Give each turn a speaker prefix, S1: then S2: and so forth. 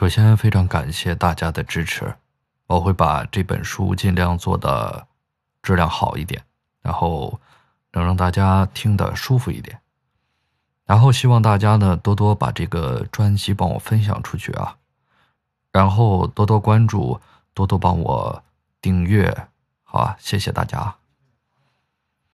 S1: 首先非常感谢大家的支持，我会把这本书尽量做的质量好一点，然后能让大家听得舒服一点。然后希望大家呢多多把这个专辑帮我分享出去啊，然后多多关注，多多帮我订阅，好啊，谢谢大家。